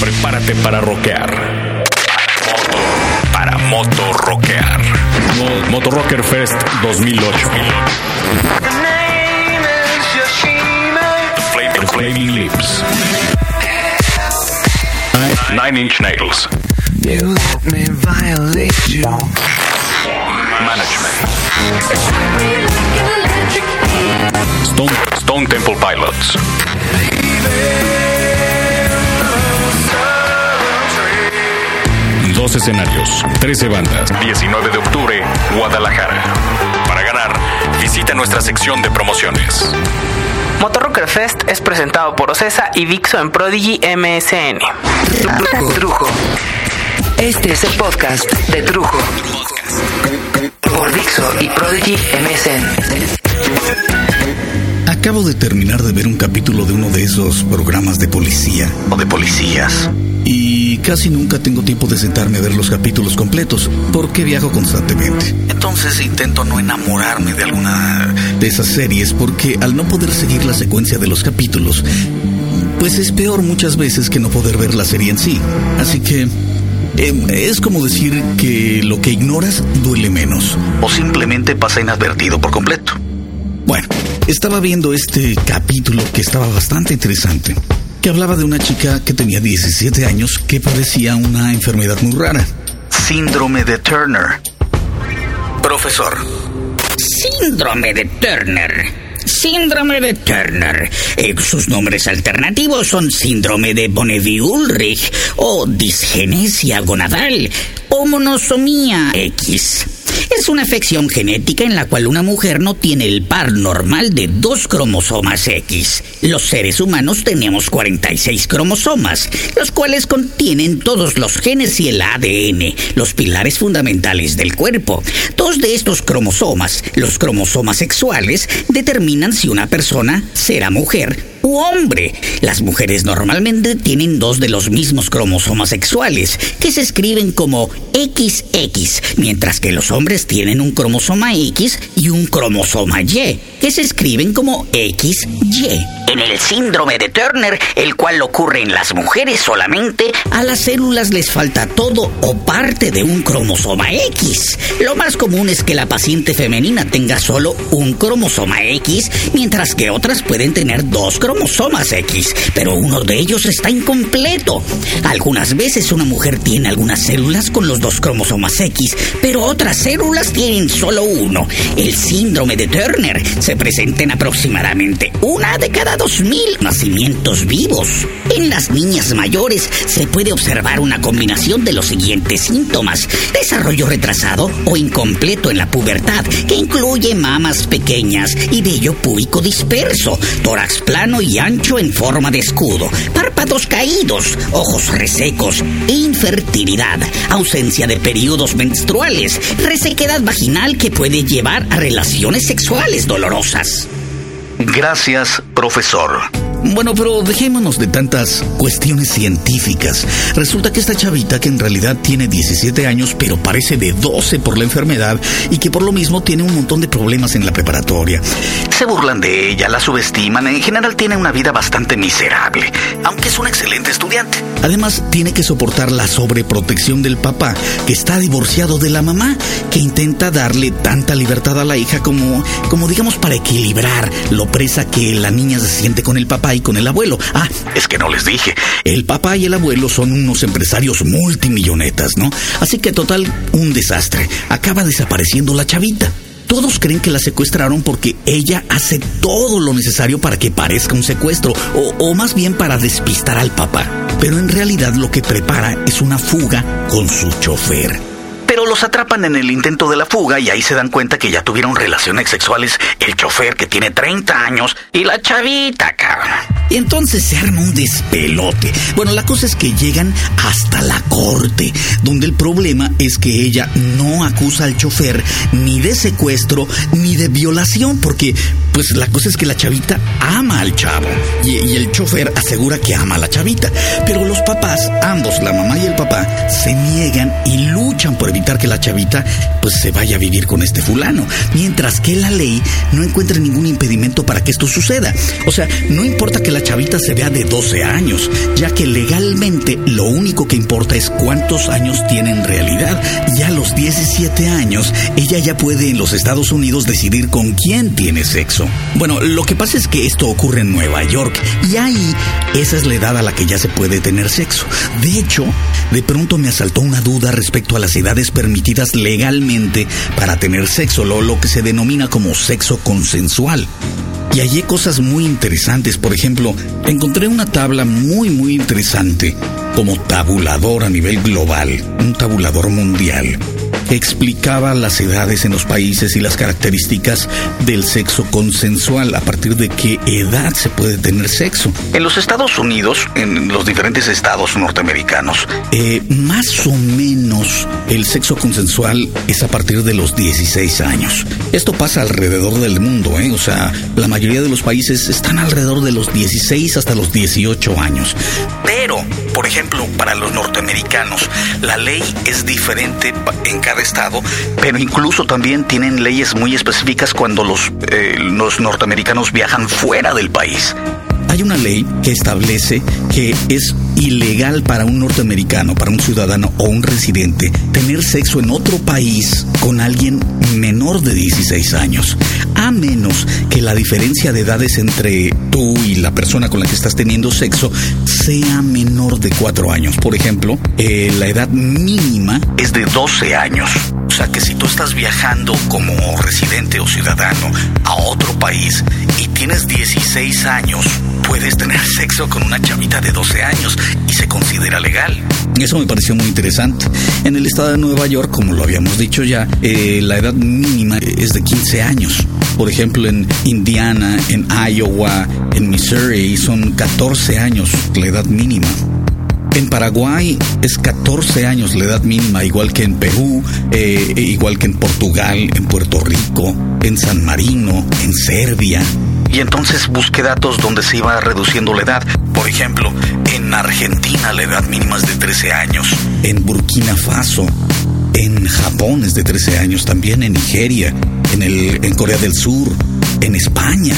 Prepárate para rockear. Para moto rockear. Moto Rocker Fest 2008. Flaming Lips. Nine Inch Nails. You let me violate you. Management. Stone, Stone Temple Pilots. Dos escenarios, 13 bandas. 19 de octubre, Guadalajara. Para ganar, visita nuestra sección de promociones. Motorrocker Fest es presentado por Ocesa y Vixo en Prodigy MSN. Trujo. Este es el podcast de Trujo. Por Dixo y Prodigy MSN. Acabo de terminar de ver un capítulo de uno de esos programas de policía o de policías. Y casi nunca tengo tiempo de sentarme a ver los capítulos completos porque viajo constantemente. Entonces intento no enamorarme de alguna de esas series porque al no poder seguir la secuencia de los capítulos, pues es peor muchas veces que no poder ver la serie en sí. Así que eh, es como decir que lo que ignoras duele menos. O simplemente pasa inadvertido por completo. Bueno, estaba viendo este capítulo que estaba bastante interesante, que hablaba de una chica que tenía 17 años que padecía una enfermedad muy rara. Síndrome de Turner. Profesor, Síndrome de Turner. Síndrome de Turner. Eh, sus nombres alternativos son síndrome de Bonneville-Ulrich o disgenesia gonadal o monosomía X. Es una afección genética en la cual una mujer no tiene el par normal de dos cromosomas X. Los seres humanos tenemos 46 cromosomas, los cuales contienen todos los genes y el ADN, los pilares fundamentales del cuerpo. Dos de estos cromosomas, los cromosomas sexuales, determinan si una persona será mujer hombre. Las mujeres normalmente tienen dos de los mismos cromosomas sexuales, que se escriben como XX, mientras que los hombres tienen un cromosoma X y un cromosoma Y, que se escriben como XY. En el síndrome de Turner, el cual ocurre en las mujeres solamente, a las células les falta todo o parte de un cromosoma X. Lo más común es que la paciente femenina tenga solo un cromosoma X, mientras que otras pueden tener dos cromosomas X, pero uno de ellos está incompleto. Algunas veces una mujer tiene algunas células con los dos cromosomas X, pero otras células tienen solo uno. El síndrome de Turner se presenta en aproximadamente una de cada 2.000 nacimientos vivos. En las niñas mayores se puede observar una combinación de los siguientes síntomas. Desarrollo retrasado o incompleto en la pubertad, que incluye mamas pequeñas y vello púbico disperso, tórax plano y ancho en forma de escudo, párpados caídos, ojos resecos, infertilidad, ausencia de periodos menstruales, resequedad vaginal que puede llevar a relaciones sexuales dolorosas. Gracias, profesor. Bueno, pero dejémonos de tantas cuestiones científicas. Resulta que esta chavita, que en realidad tiene 17 años, pero parece de 12 por la enfermedad, y que por lo mismo tiene un montón de problemas en la preparatoria. Se burlan de ella, la subestiman, en general tiene una vida bastante miserable, aunque es un excelente estudiante. Además, tiene que soportar la sobreprotección del papá, que está divorciado de la mamá, que intenta darle tanta libertad a la hija como, como digamos, para equilibrar lo presa que la niña se siente con el papá con el abuelo. Ah, es que no les dije. El papá y el abuelo son unos empresarios multimillonetas, ¿no? Así que total, un desastre. Acaba desapareciendo la chavita. Todos creen que la secuestraron porque ella hace todo lo necesario para que parezca un secuestro, o, o, más bien para despistar al papá. Pero en realidad lo que prepara es una fuga con su chofer. Pero los atrapan en el intento de la fuga y ahí se dan cuenta que ya tuvieron relaciones sexuales el chofer que tiene 30 años y la chavita, cabrón. Y entonces se arma un despelote. Bueno, la cosa es que llegan hasta la corte, donde el problema es que ella no acusa al chofer ni de secuestro ni de violación, porque pues la cosa es que la chavita ama al chavo y, y el chofer asegura que ama a la chavita. Pero los papás ambos, la mamá y el papá, se niegan y luchan por evitar que la chavita pues se vaya a vivir con este fulano, mientras que la ley no encuentra ningún impedimento para que esto suceda. O sea, no importa que la chavita se vea de 12 años, ya que legalmente lo único que importa es cuántos años tiene en realidad. Y a los 17 años, ella ya puede en los Estados Unidos decidir con quién tiene sexo. Bueno, lo que pasa es que esto ocurre en Nueva York y ahí esa es la edad a la que ya se puede tener sexo. De hecho, de pronto me asaltó una duda respecto a las edades permitidas legalmente para tener sexo, lo, lo que se denomina como sexo consensual. Y hallé cosas muy interesantes. Por ejemplo, encontré una tabla muy, muy interesante como tabulador a nivel global, un tabulador mundial explicaba las edades en los países y las características del sexo consensual, a partir de qué edad se puede tener sexo. En los Estados Unidos, en los diferentes estados norteamericanos, eh, más o menos el sexo consensual es a partir de los 16 años. Esto pasa alrededor del mundo, ¿eh? o sea, la mayoría de los países están alrededor de los 16 hasta los 18 años. Pero, por ejemplo, para los norteamericanos, la ley es diferente en cada estado, pero incluso también tienen leyes muy específicas cuando los, eh, los norteamericanos viajan fuera del país. Hay una ley que establece que es ilegal para un norteamericano, para un ciudadano o un residente tener sexo en otro país con alguien menor de 16 años, a menos que la diferencia de edades entre tú y la persona con la que estás teniendo sexo sea menor de 4 años. Por ejemplo, eh, la edad mínima es de 12 años. O sea que si tú estás viajando como residente o ciudadano a otro país y tienes 16 años, puedes tener sexo con una chavita de 12 años y se considera legal. Eso me pareció muy interesante. En el estado de Nueva York, como lo habíamos dicho ya, eh, la edad mínima es de 15 años. Por ejemplo, en Indiana, en Iowa, en Missouri, son 14 años la edad mínima. En Paraguay es 14 años la edad mínima, igual que en Perú, eh, igual que en Portugal, en Puerto Rico, en San Marino, en Serbia. Y entonces busqué datos donde se iba reduciendo la edad. Por ejemplo, en Argentina la edad mínima es de 13 años, en Burkina Faso, en Japón es de 13 años, también en Nigeria, en, el, en Corea del Sur, en España.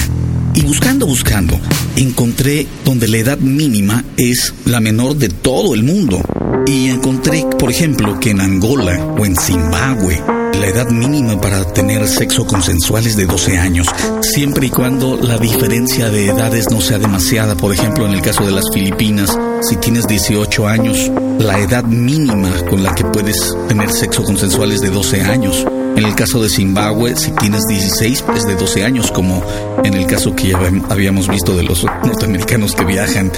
Y buscando, buscando, encontré donde la edad mínima es la menor de todo el mundo. Y encontré, por ejemplo, que en Angola o en Zimbabue la edad mínima para tener sexo consensual es de 12 años, siempre y cuando la diferencia de edades no sea demasiada. Por ejemplo, en el caso de las Filipinas, si tienes 18 años, la edad mínima con la que puedes tener sexo consensual es de 12 años. En el caso de Zimbabue, si tienes 16, es de 12 años, como en el caso que ya habíamos visto de los norteamericanos que viajan.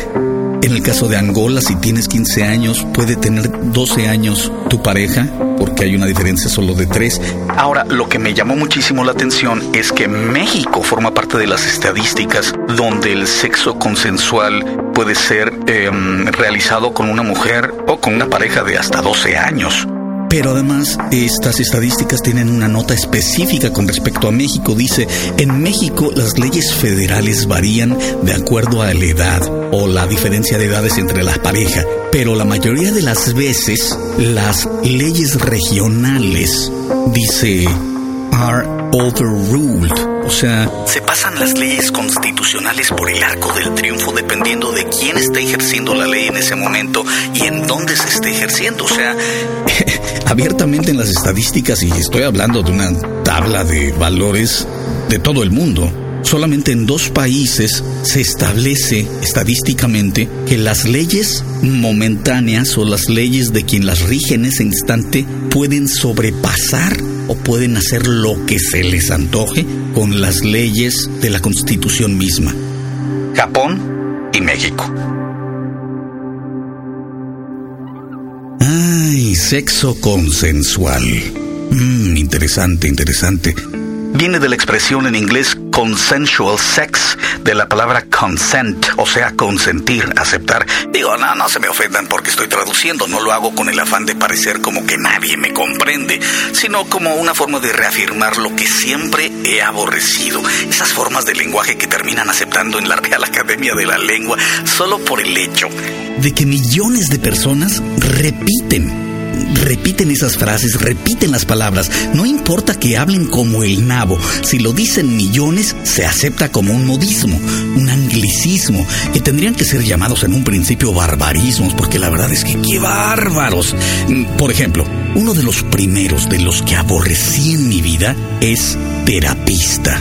En el caso de Angola, si tienes 15 años, puede tener 12 años tu pareja, porque hay una diferencia solo de 3. Ahora, lo que me llamó muchísimo la atención es que México forma parte de las estadísticas donde el sexo consensual puede ser em, realizado con una mujer o con una pareja de hasta 12 años. Pero además, estas estadísticas tienen una nota específica con respecto a México. Dice, en México las leyes federales varían de acuerdo a la edad o la diferencia de edades entre las parejas, pero la mayoría de las veces las leyes regionales, dice, are overruled o sea, se pasan las leyes constitucionales por el arco del triunfo dependiendo de quién está ejerciendo la ley en ese momento y en dónde se esté ejerciendo. O sea, abiertamente en las estadísticas, y estoy hablando de una tabla de valores de todo el mundo, solamente en dos países se establece estadísticamente que las leyes momentáneas o las leyes de quien las rige en ese instante pueden sobrepasar o pueden hacer lo que se les antoje con las leyes de la Constitución misma. Japón y México. Ay, sexo consensual. Mm, interesante, interesante. Viene de la expresión en inglés consensual sex, de la palabra consent, o sea, consentir, aceptar. Digo, no, no se me ofendan porque estoy traduciendo, no lo hago con el afán de parecer como que nadie me comprende, sino como una forma de reafirmar lo que siempre he aborrecido. Esas formas de lenguaje que terminan aceptando en la Real Academia de la Lengua solo por el hecho de que millones de personas repiten repiten esas frases, repiten las palabras. No importa que hablen como el nabo. Si lo dicen millones, se acepta como un modismo, un anglicismo, que tendrían que ser llamados en un principio barbarismos, porque la verdad es que qué bárbaros. Por ejemplo, uno de los primeros de los que aborrecí en mi vida es terapista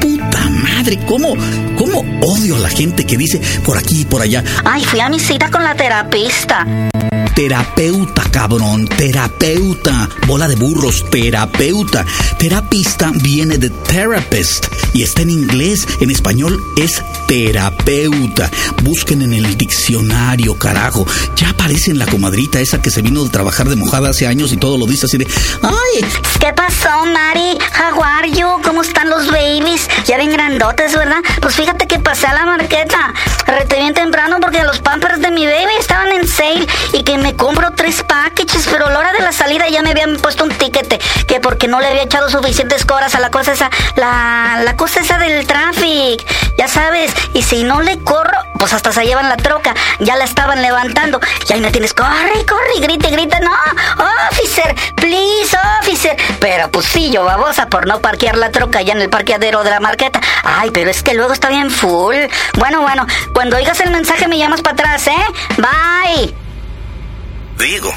puta madre, ¿cómo, cómo odio a la gente que dice por aquí y por allá? Ay, fui a mi cita con la terapista terapeuta, cabrón, terapeuta, bola de burros, terapeuta. Terapista viene de therapist y está en inglés, en español es terapeuta. Busquen en el diccionario, carajo. Ya aparece en la comadrita esa que se vino de trabajar de mojada hace años y todo lo dice así de, ay. ¿Qué pasó, Mari? How are you? ¿Cómo están los babies? Ya ven grandotes, ¿verdad? Pues fíjate que pasé a la marqueta, rete bien temprano porque los pampers de mi baby estaban en sale y que me compro tres packages, pero a la hora de la salida ya me habían puesto un tiquete, que porque no le había echado suficientes coras a la cosa esa, la, la cosa esa del tráfico, ya sabes, y si no le corro, pues hasta se llevan la troca, ya la estaban levantando, y ahí me tienes, corre, corre, grite, grite, no, officer, please, officer, pero pues sí, yo babosa por no parquear la troca ya en el parqueadero de la marqueta, ay, pero es que luego está bien full, bueno, bueno, cuando oigas el mensaje me llamas para atrás, ¿eh? Bye. Digo,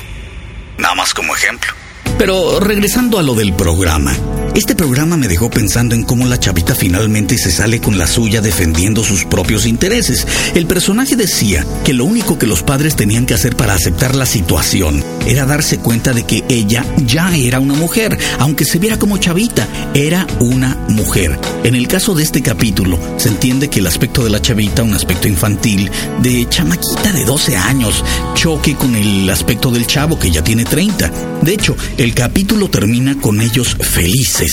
nada más como ejemplo. Pero regresando a lo del programa, este programa me dejó pensando en cómo la chavita finalmente se sale con la suya defendiendo sus propios intereses. El personaje decía que lo único que los padres tenían que hacer para aceptar la situación era darse cuenta de que ella ya era una mujer, aunque se viera como chavita, era una mujer. En el caso de este capítulo, se entiende que el aspecto de la chavita, un aspecto infantil, de chamaquita de 12 años, choque con el aspecto del chavo que ya tiene 30. De hecho, el capítulo termina con ellos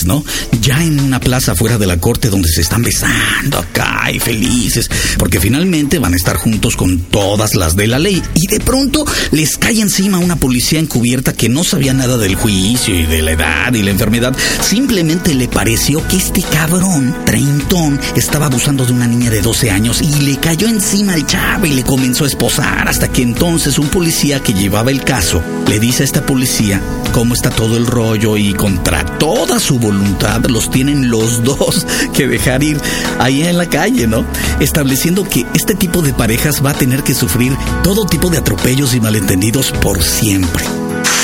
¿no? Ya en una plaza fuera de la corte donde se están besando acá y felices, porque finalmente van a estar juntos con todas las de la ley. Y de pronto les cae encima una policía encubierta que no sabía nada del juicio y de la edad y la enfermedad. Simplemente le pareció que este cabrón, treintón, estaba abusando de una niña de 12 años y le cayó encima al chavo y le comenzó a esposar hasta que entonces un policía que llevaba el caso le dice a esta policía cómo está todo el rollo y contra toda su voluntad los tienen los dos que dejar ir ahí en la calle, ¿no? Estableciendo que este tipo de parejas va a tener que sufrir todo tipo de atropellos y malentendidos por siempre.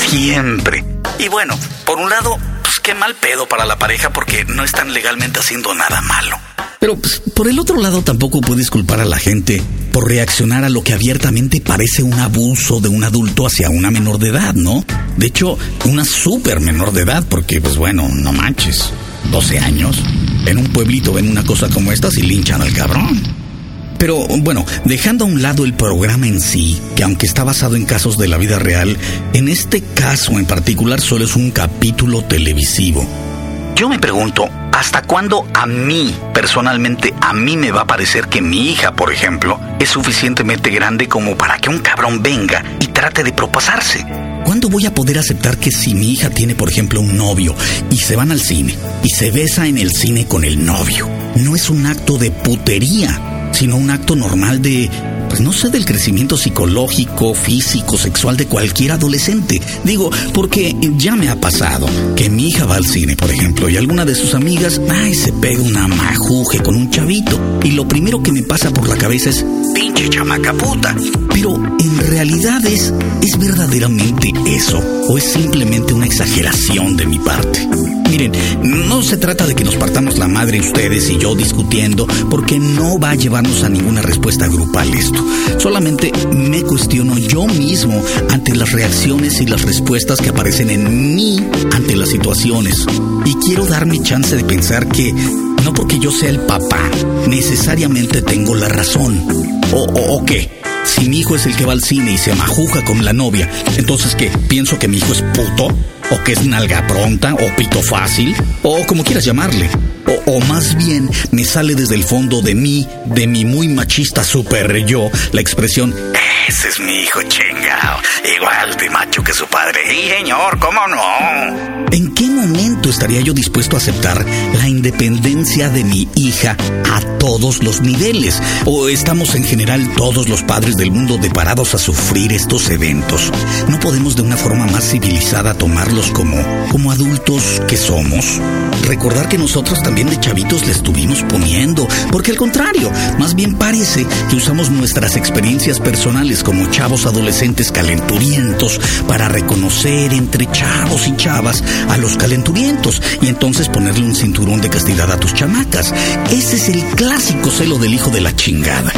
Siempre. Y bueno, por un lado, pues qué mal pedo para la pareja porque no están legalmente haciendo nada malo. Pero pues, por el otro lado tampoco puedes culpar a la gente por reaccionar a lo que abiertamente parece un abuso de un adulto hacia una menor de edad, ¿no? De hecho, una súper menor de edad, porque pues bueno, no manches, 12 años. En un pueblito ven una cosa como esta y linchan al cabrón. Pero bueno, dejando a un lado el programa en sí, que aunque está basado en casos de la vida real, en este caso en particular solo es un capítulo televisivo. Yo me pregunto, ¿hasta cuándo a mí, personalmente, a mí me va a parecer que mi hija, por ejemplo, es suficientemente grande como para que un cabrón venga y trate de propasarse? ¿Cuándo voy a poder aceptar que si mi hija tiene, por ejemplo, un novio y se van al cine y se besa en el cine con el novio? No es un acto de putería, sino un acto normal de pues no sé del crecimiento psicológico, físico, sexual de cualquier adolescente. Digo, porque ya me ha pasado que mi hija va al cine, por ejemplo, y alguna de sus amigas, ay, se pega una majuje con un chavito. Y lo primero que me pasa por la cabeza es, pinche chamaca puta. Pero en realidad es, es verdaderamente eso, o es simplemente una exageración de mi parte. Miren, no se trata de que nos partamos la madre ustedes y yo discutiendo, porque no va a llevarnos a ninguna respuesta grupal esto. Solamente me cuestiono yo mismo ante las reacciones y las respuestas que aparecen en mí ante las situaciones. Y quiero darme chance de pensar que no porque yo sea el papá, necesariamente tengo la razón. ¿O, o, o qué? si mi hijo es el que va al cine y se majuja con la novia, entonces ¿qué? ¿Pienso que mi hijo es puto? ¿O que es nalga pronta? ¿O pito fácil? O como quieras llamarle. O, o más bien me sale desde el fondo de mí, de mi muy machista super yo, la expresión ese es mi hijo chingao, igual de macho que su padre. Sí, señor, ¿cómo no? ¿En qué momento estaría yo dispuesto a aceptar la independencia de mi hija a todos los niveles? ¿O estamos en general todos los padres del mundo deparados a sufrir estos eventos? ¿No podemos de una forma más civilizada tomarlos como, como adultos que somos? Recordar que nosotros también de chavitos le estuvimos poniendo, porque al contrario, más bien parece que usamos nuestras experiencias personales como chavos adolescentes calenturientos para reconocer entre chavos y chavas a los calenturientos y entonces ponerle un cinturón de castidad a tus chamacas. Ese es el clásico celo del hijo de la chingada.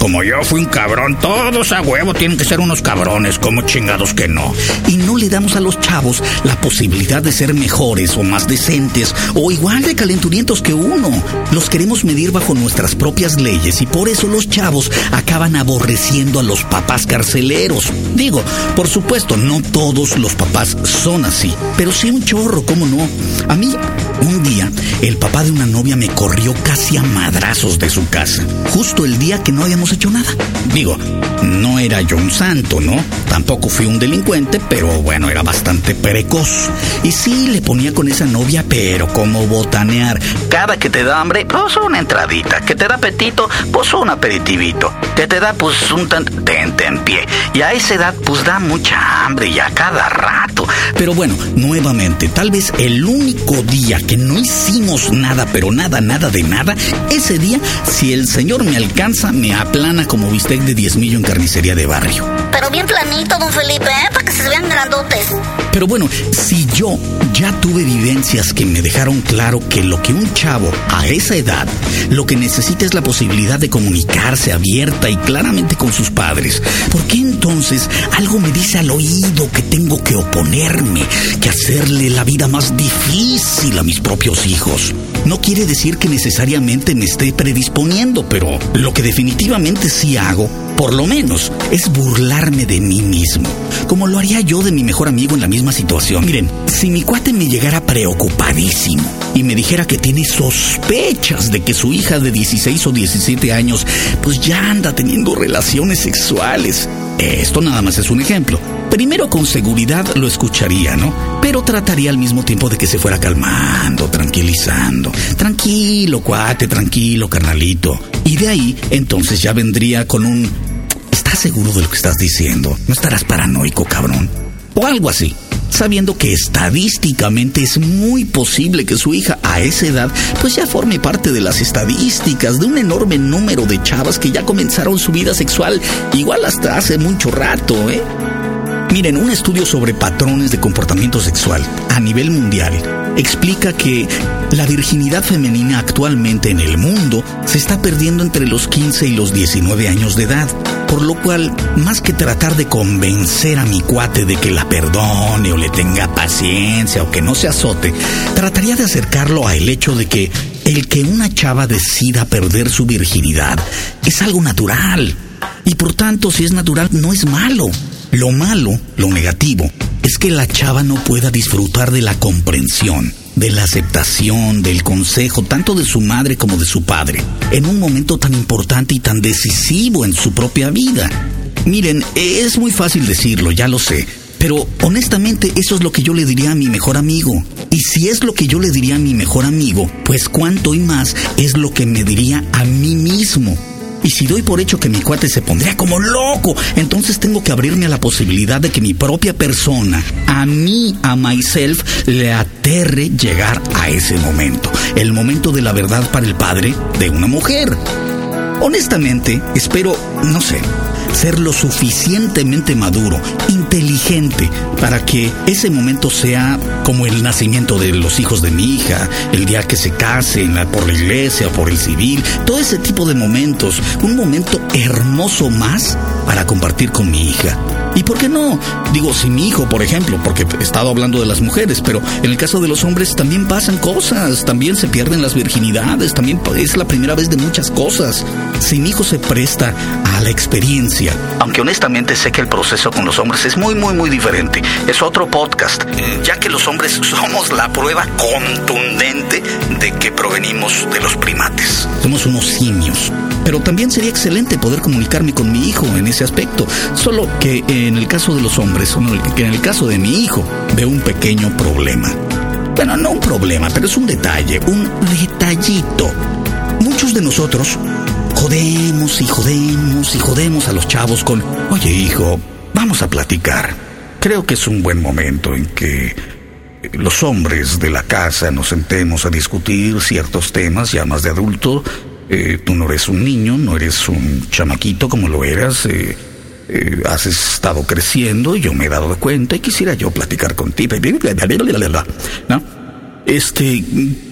Como yo fui un cabrón, todos a huevo tienen que ser unos cabrones, como chingados que no. Y no le damos a los chavos la posibilidad de ser mejores o más decentes o igual de calenturientos que uno. Los queremos medir bajo nuestras propias leyes y por eso los chavos acaban aborreciendo a los papás carceleros. Digo, por supuesto, no todos los papás son así, pero sí un chorro, ¿cómo no? A mí, un día, el papá de una novia me corrió casi a madrazos de su casa, justo el día que no habíamos hecho nada. Digo, no era yo un santo, ¿no? Tampoco fui un delincuente, pero bueno, era bastante precoz. Y sí, le ponía con esa novia, pero como botanear. Cada que te da hambre, pues una entradita. Que te da apetito, pues un aperitivito. Que te da, pues un tan... Tente en pie. Y a esa edad, pues da mucha hambre y a cada rato. Pero bueno, nuevamente, tal vez el único día que no hicimos nada, pero nada, nada de nada, ese día, si el señor me alcanza, me aplana como bistec de diezmillo en carnicería de barrio. Pero bien planito, don Felipe, ¿eh? Para que se vean grandotes. Pero bueno, si yo ya tuve vivencias que me dejaron claro que lo que un chavo a esa edad, lo que necesita es la posibilidad de comunicarse abierta y claramente con sus padres, ¿por qué entonces algo me dice al oído que tengo que oponerme, que hacerle la vida más difícil a mis propios hijos? No quiere decir que necesariamente me esté predisponiendo, pero lo que definitivamente sí hago, por lo menos, es burlarme de mí mismo, como lo haría yo de mi mejor amigo en la misma situación. Miren, si mi cuate me llegara preocupadísimo y me dijera que tiene sospechas de que su hija de 16 o 17 años pues ya anda teniendo relaciones sexuales, esto nada más es un ejemplo. Primero con seguridad lo escucharía, ¿no? Pero trataría al mismo tiempo de que se fuera calmando, tranquilizando. Tranquilo, cuate, tranquilo, carnalito. Y de ahí, entonces ya vendría con un... ¿Estás seguro de lo que estás diciendo? ¿No estarás paranoico, cabrón? O algo así. Sabiendo que estadísticamente es muy posible que su hija a esa edad pues ya forme parte de las estadísticas de un enorme número de chavas que ya comenzaron su vida sexual igual hasta hace mucho rato, ¿eh? Miren, un estudio sobre patrones de comportamiento sexual a nivel mundial explica que la virginidad femenina actualmente en el mundo se está perdiendo entre los 15 y los 19 años de edad. Por lo cual, más que tratar de convencer a mi cuate de que la perdone o le tenga paciencia o que no se azote, trataría de acercarlo al hecho de que el que una chava decida perder su virginidad es algo natural. Y por tanto, si es natural, no es malo. Lo malo, lo negativo, es que la chava no pueda disfrutar de la comprensión, de la aceptación, del consejo, tanto de su madre como de su padre, en un momento tan importante y tan decisivo en su propia vida. Miren, es muy fácil decirlo, ya lo sé, pero honestamente eso es lo que yo le diría a mi mejor amigo. Y si es lo que yo le diría a mi mejor amigo, pues cuánto y más es lo que me diría a mí mismo. Y si doy por hecho que mi cuate se pondría como loco, entonces tengo que abrirme a la posibilidad de que mi propia persona, a mí, a myself, le aterre llegar a ese momento. El momento de la verdad para el padre de una mujer. Honestamente, espero, no sé, ser lo suficientemente maduro, inteligente, para que ese momento sea como el nacimiento de los hijos de mi hija, el día que se casen por la iglesia por el civil, todo ese tipo de momentos, un momento hermoso más para compartir con mi hija. ¿Y por qué no? Digo, si mi hijo, por ejemplo, porque he estado hablando de las mujeres, pero en el caso de los hombres también pasan cosas, también se pierden las virginidades, también es la primera vez de muchas cosas. Si mi hijo se presta a la experiencia. Aunque honestamente sé que el proceso con los hombres es muy, muy, muy diferente. Es otro podcast, ya que los hombres somos la prueba contundente de que provenimos de los primates. Somos unos simios. Pero también sería excelente poder comunicarme con mi hijo en ese aspecto. Solo que en el caso de los hombres, que en el caso de mi hijo, veo un pequeño problema. Bueno, no un problema, pero es un detalle, un detallito. Muchos de nosotros jodemos y jodemos y jodemos a los chavos con, oye hijo, vamos a platicar. Creo que es un buen momento en que los hombres de la casa nos sentemos a discutir ciertos temas ya más de adulto. Eh, tú no eres un niño, no eres un chamaquito como lo eras. Eh, eh, has estado creciendo y yo me he dado cuenta y quisiera yo platicar contigo. ¿No? Este,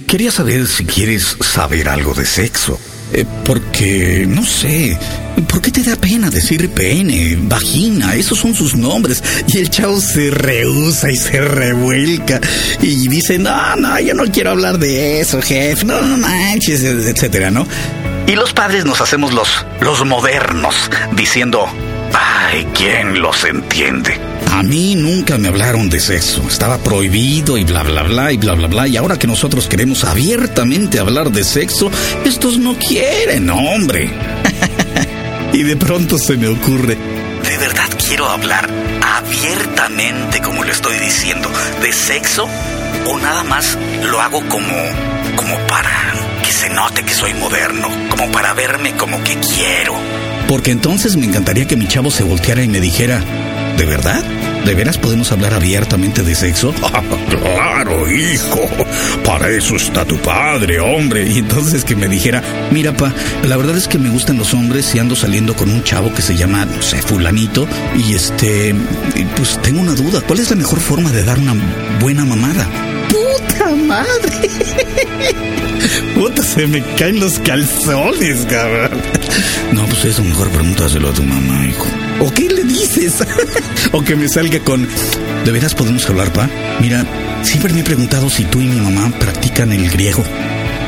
quería saber si quieres saber algo de sexo. Eh, porque, no sé, ¿por qué te da pena decir pene, vagina? Esos son sus nombres. Y el chavo se rehúsa y se revuelca. Y dice, no, no, yo no quiero hablar de eso, jefe. No, no manches, etcétera, ¿no? Y los padres nos hacemos los, los modernos, diciendo, ay, ¿quién los entiende? A mí nunca me hablaron de sexo. Estaba prohibido y bla, bla, bla, y bla, bla, bla. Y ahora que nosotros queremos abiertamente hablar de sexo, estos no quieren, hombre. y de pronto se me ocurre, ¿de verdad quiero hablar abiertamente, como lo estoy diciendo, de sexo? ¿O nada más lo hago como, como para que se note que soy moderno, como para verme como que quiero? Porque entonces me encantaría que mi chavo se volteara y me dijera, ¿de verdad? ¿De veras podemos hablar abiertamente de sexo? claro, hijo. Para eso está tu padre, hombre. Y entonces que me dijera, mira, pa, la verdad es que me gustan los hombres y ando saliendo con un chavo que se llama, no sé, fulanito. Y este, pues tengo una duda. ¿Cuál es la mejor forma de dar una buena mamada? ¡Puta madre! Puta, se me caen los calzones, cabrón. No, pues eso mejor pregúntaselo a tu mamá, hijo. ¿O qué le dices? o que me salga con... ¿De veras podemos hablar, pa? Mira, siempre me he preguntado si tú y mi mamá practican el griego.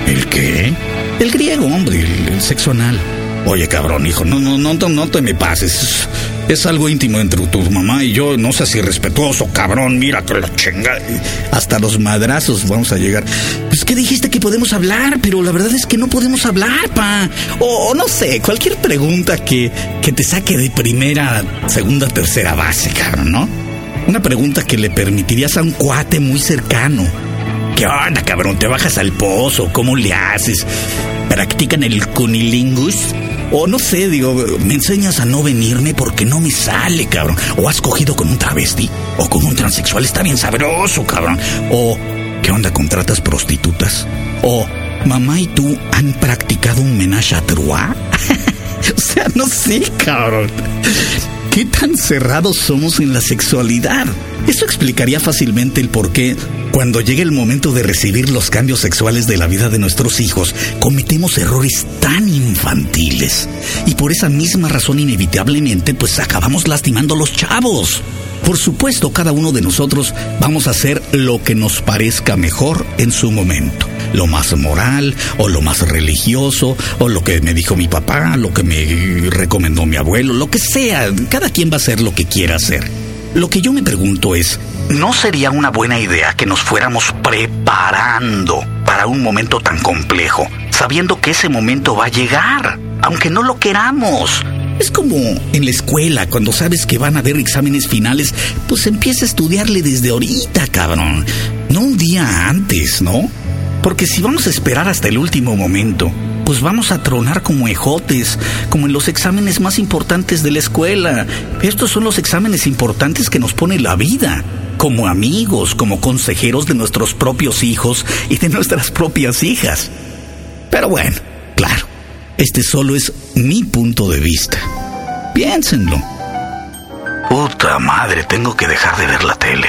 ¿El qué? El griego, hombre, el, sexo anal. Oye, cabrón, hijo, no, no, no, no te me pases. Es algo íntimo entre tu mamá y yo. No sé si respetuoso, cabrón. Mira que la chinga. Hasta los madrazos vamos a llegar. Pues que dijiste que podemos hablar, pero la verdad es que no podemos hablar, pa. O, no sé, cualquier pregunta que, que te saque de primera, segunda, tercera base, cabrón, ¿no? Una pregunta que le permitirías a un cuate muy cercano. ¿Qué onda, cabrón? ¿Te bajas al pozo? ¿Cómo le haces? ¿Practican el cunilingus? O no sé, digo, me enseñas a no venirme porque no me sale, cabrón. O has cogido con un travesti o con un transexual, está bien sabroso, cabrón. O, ¿qué onda contratas prostitutas? O, mamá y tú han practicado un menage a trois? o sea, no sé, cabrón. ¿Qué tan cerrados somos en la sexualidad? Eso explicaría fácilmente el por qué cuando llega el momento de recibir los cambios sexuales de la vida de nuestros hijos, cometemos errores tan infantiles. Y por esa misma razón inevitablemente, pues acabamos lastimando a los chavos. Por supuesto, cada uno de nosotros vamos a hacer lo que nos parezca mejor en su momento. Lo más moral, o lo más religioso, o lo que me dijo mi papá, lo que me recomendó mi abuelo, lo que sea. Cada quien va a hacer lo que quiera hacer. Lo que yo me pregunto es, ¿no sería una buena idea que nos fuéramos preparando para un momento tan complejo, sabiendo que ese momento va a llegar, aunque no lo queramos? Es como en la escuela, cuando sabes que van a haber exámenes finales, pues empieza a estudiarle desde ahorita, cabrón. No un día antes, ¿no? Porque si vamos a esperar hasta el último momento, pues vamos a tronar como ejotes, como en los exámenes más importantes de la escuela. Estos son los exámenes importantes que nos pone la vida, como amigos, como consejeros de nuestros propios hijos y de nuestras propias hijas. Pero bueno, claro, este solo es mi punto de vista. Piénsenlo. Puta madre, tengo que dejar de ver la tele.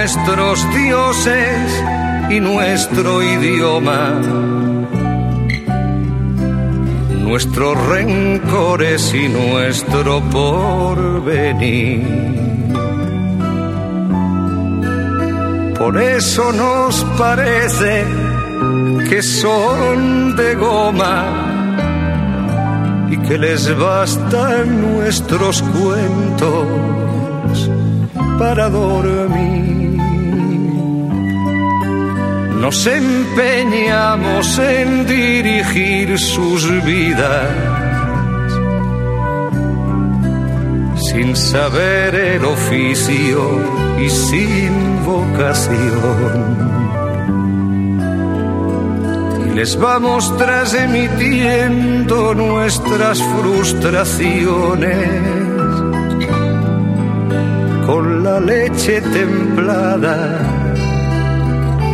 Nuestros dioses y nuestro idioma, nuestros rencores y nuestro porvenir. Por eso nos parece que son de goma y que les bastan nuestros cuentos para dormir. Nos empeñamos en dirigir sus vidas sin saber el oficio y sin vocación. Y les vamos transmitiendo nuestras frustraciones con la leche templada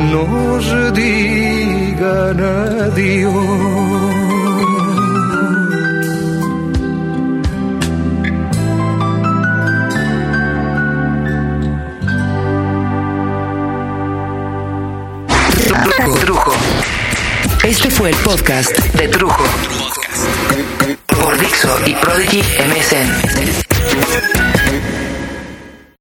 nos digan adiós. Este fue el podcast de Trujo. Por Dixo y Prodigy MSN.